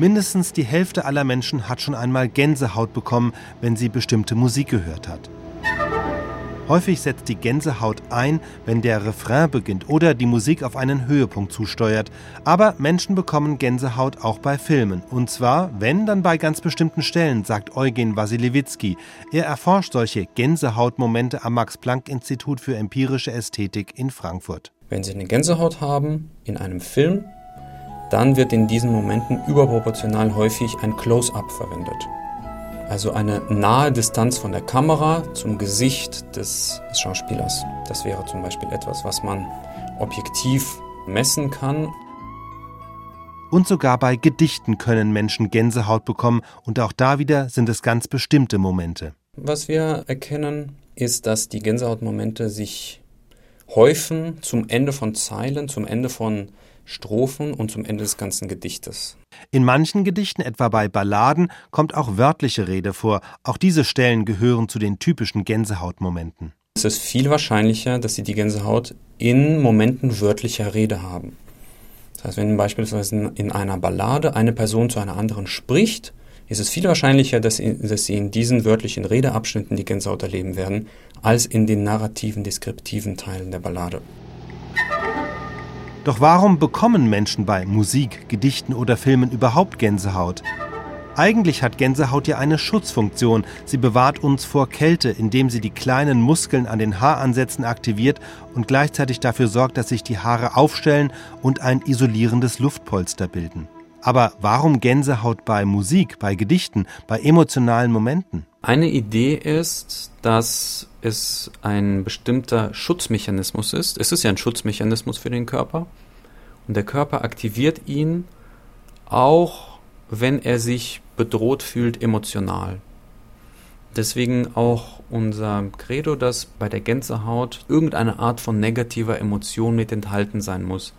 Mindestens die Hälfte aller Menschen hat schon einmal Gänsehaut bekommen, wenn sie bestimmte Musik gehört hat. Häufig setzt die Gänsehaut ein, wenn der Refrain beginnt oder die Musik auf einen Höhepunkt zusteuert. Aber Menschen bekommen Gänsehaut auch bei Filmen. Und zwar, wenn, dann bei ganz bestimmten Stellen, sagt Eugen Wasiliewicki. Er erforscht solche Gänsehautmomente am Max-Planck-Institut für empirische Ästhetik in Frankfurt. Wenn Sie eine Gänsehaut haben in einem Film, dann wird in diesen Momenten überproportional häufig ein Close-up verwendet. Also eine nahe Distanz von der Kamera zum Gesicht des, des Schauspielers. Das wäre zum Beispiel etwas, was man objektiv messen kann. Und sogar bei Gedichten können Menschen Gänsehaut bekommen und auch da wieder sind es ganz bestimmte Momente. Was wir erkennen, ist, dass die Gänsehautmomente sich häufen zum Ende von Zeilen, zum Ende von Strophen und zum Ende des ganzen Gedichtes. In manchen Gedichten, etwa bei Balladen, kommt auch wörtliche Rede vor. Auch diese Stellen gehören zu den typischen Gänsehautmomenten. Es ist viel wahrscheinlicher, dass Sie die Gänsehaut in Momenten wörtlicher Rede haben. Das heißt, wenn beispielsweise in einer Ballade eine Person zu einer anderen spricht, ist es viel wahrscheinlicher, dass sie, dass sie in diesen wörtlichen Redeabschnitten die Gänsehaut erleben werden, als in den narrativen, deskriptiven Teilen der Ballade. Doch warum bekommen Menschen bei Musik, Gedichten oder Filmen überhaupt Gänsehaut? Eigentlich hat Gänsehaut ja eine Schutzfunktion. Sie bewahrt uns vor Kälte, indem sie die kleinen Muskeln an den Haaransätzen aktiviert und gleichzeitig dafür sorgt, dass sich die Haare aufstellen und ein isolierendes Luftpolster bilden. Aber warum Gänsehaut bei Musik, bei Gedichten, bei emotionalen Momenten? Eine Idee ist, dass es ein bestimmter Schutzmechanismus ist. Es ist ja ein Schutzmechanismus für den Körper. Und der Körper aktiviert ihn auch, wenn er sich bedroht fühlt emotional. Deswegen auch unser Credo, dass bei der Gänsehaut irgendeine Art von negativer Emotion mit enthalten sein muss,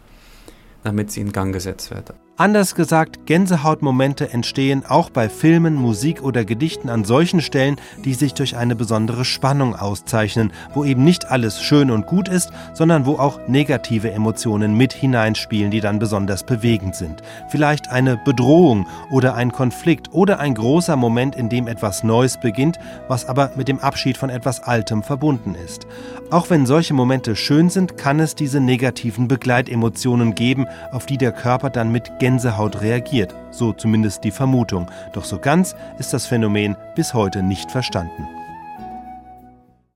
damit sie in Gang gesetzt wird. Anders gesagt, Gänsehautmomente entstehen auch bei Filmen, Musik oder Gedichten an solchen Stellen, die sich durch eine besondere Spannung auszeichnen, wo eben nicht alles schön und gut ist, sondern wo auch negative Emotionen mit hineinspielen, die dann besonders bewegend sind. Vielleicht eine Bedrohung oder ein Konflikt oder ein großer Moment, in dem etwas Neues beginnt, was aber mit dem Abschied von etwas Altem verbunden ist. Auch wenn solche Momente schön sind, kann es diese negativen Begleitemotionen geben, auf die der Körper dann mit Gänsehaut reagiert, so zumindest die Vermutung. Doch so ganz ist das Phänomen bis heute nicht verstanden.